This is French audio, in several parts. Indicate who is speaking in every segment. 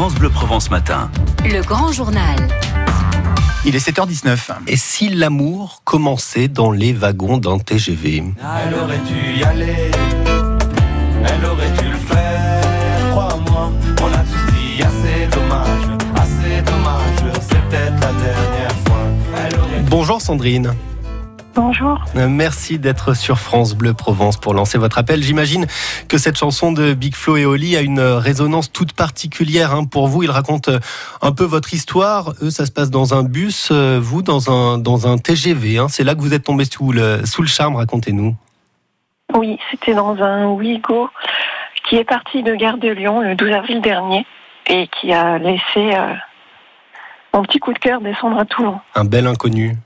Speaker 1: France Bleu Provence Matin.
Speaker 2: Le grand journal.
Speaker 3: Il est 7h19.
Speaker 4: Et si l'amour commençait dans les wagons d'un TGV
Speaker 5: Elle aurait dû y aller, elle aurait dû le faire, crois-moi. On a tous dit assez dommage, assez dommage, c'est peut-être la dernière fois. Elle aurait
Speaker 4: Bonjour Sandrine.
Speaker 6: Bonjour.
Speaker 4: Euh, Merci d'être sur France Bleu Provence pour lancer votre appel. J'imagine que cette chanson de Big Flo et Oli a une résonance toute particulière hein, pour vous. Il raconte euh, un peu votre histoire. Eux, ça se passe dans un bus, euh, vous dans un, dans un TGV. hein. C'est là que vous êtes tombé sous le, sous le charme, racontez-nous.
Speaker 6: Oui, c'était dans un Ouigo qui est parti de Gare de Lyon le 12 avril dernier et qui a laissé euh, mon petit coup de cœur descendre à Toulon.
Speaker 4: Un bel inconnu.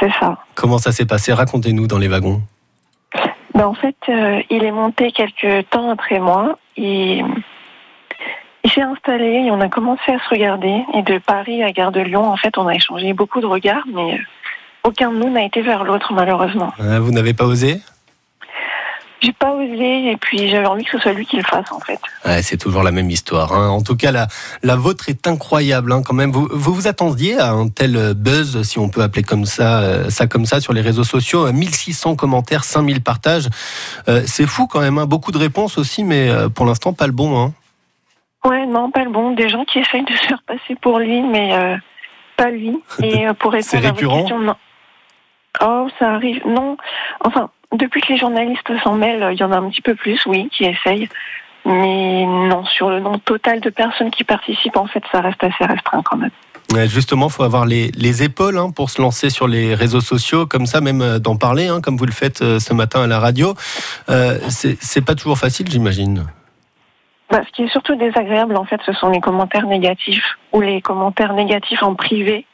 Speaker 6: C'est ça.
Speaker 4: Comment ça s'est passé? Racontez-nous dans les wagons.
Speaker 6: Ben, en fait, euh, il est monté quelques temps après moi et il s'est installé et on a commencé à se regarder. Et de Paris à Gare de Lyon, en fait, on a échangé beaucoup de regards, mais euh, aucun de nous n'a été vers l'autre, malheureusement.
Speaker 4: Euh, Vous n'avez pas osé?
Speaker 6: J'ai pas osé et puis j'avais envie que ce soit lui qui le fasse, en fait.
Speaker 4: Ouais, c'est toujours la même histoire. hein. En tout cas, la, la vôtre est incroyable hein, quand même. Vous, vous vous attendiez à un tel euh, buzz, si on peut appeler comme ça, euh, ça comme ça, sur les réseaux sociaux? Euh, 1600 commentaires, 5000 partages. Euh, c'est fou quand même. hein. Beaucoup de réponses aussi, mais euh, pour l'instant, pas le bon. Hein.
Speaker 6: Ouais, non, pas le bon. Des gens qui essayent de se faire passer pour lui, mais euh, pas lui. Et euh, pour répondre à votre question, non. Oh, ça arrive. Non. Enfin, depuis que les journalistes s'en mêlent, il y en a un petit peu plus, oui, qui essayent. Mais non, sur le nombre total de personnes qui participent, en fait, ça reste assez restreint quand même.
Speaker 4: Justement, faut avoir les, les épaules hein, pour se lancer sur les réseaux sociaux, comme ça, même euh, d'en parler, hein, comme vous le faites euh, ce matin à la radio. Euh, c'est pas toujours facile, j'imagine.
Speaker 6: Bah, ce qui est surtout désagréable, en fait, ce sont les commentaires négatifs ou les commentaires négatifs en privé.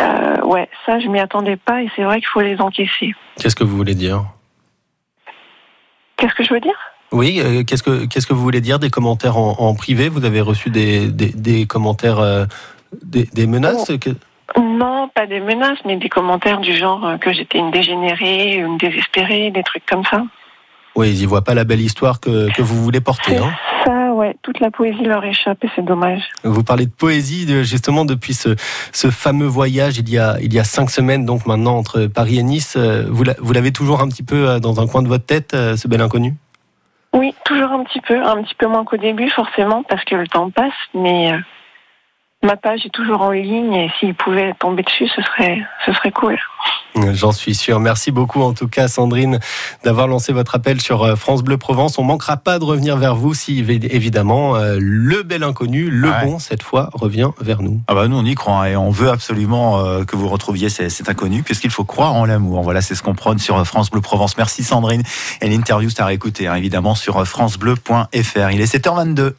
Speaker 6: Euh, ouais, ça, je m'y attendais pas et c'est vrai qu'il faut les encaisser.
Speaker 4: Qu'est-ce que vous voulez dire
Speaker 6: Qu'est-ce que je veux dire?
Speaker 4: Oui, euh, qu'est-ce que qu'est-ce que vous voulez dire des commentaires en, en privé? Vous avez reçu des, des, des commentaires, euh, des, des menaces? Que-
Speaker 6: Non, pas des menaces, mais des commentaires du genre euh, que j'étais une dégénérée, une désespérée, des trucs comme ça.
Speaker 4: Oui, ils y voient pas la belle histoire que, que vous voulez porter. Hein.
Speaker 6: Ouais, toute la poésie leur échappe et c'est dommage.
Speaker 4: Vous parlez de poésie justement depuis ce, ce fameux voyage il y a il y a cinq semaines donc maintenant entre Paris et Nice. Euh, Vous l'a- vous l'avez toujours un petit peu euh, dans un coin de votre tête euh, ce bel inconnu?
Speaker 6: Oui, toujours un petit peu, un petit peu moins qu'au début, forcément, parce que le temps passe, mais ma page est toujours en ligne et s'ils pouvaient tomber dessus, ce serait, ce serait cool.
Speaker 4: J'en suis sûr. Merci beaucoup en tout cas Sandrine d'avoir lancé votre appel sur euh, France Bleu Provence. On manquera pas de revenir vers vous si évi- évidemment euh, le bel inconnu, le
Speaker 3: Ouais.
Speaker 4: bon cette fois revient vers nous.
Speaker 3: Ah bah nous on y croit hein, et on veut absolument euh, que vous retrouviez cet, inconnu puisqu'il faut croire en l'amour. Voilà, c'est ce qu'on prône sur France Bleu Provence. Merci Sandrine. Et l'interview c'est à réécouter hein, évidemment sur francebleu.fr. Il est 7h22.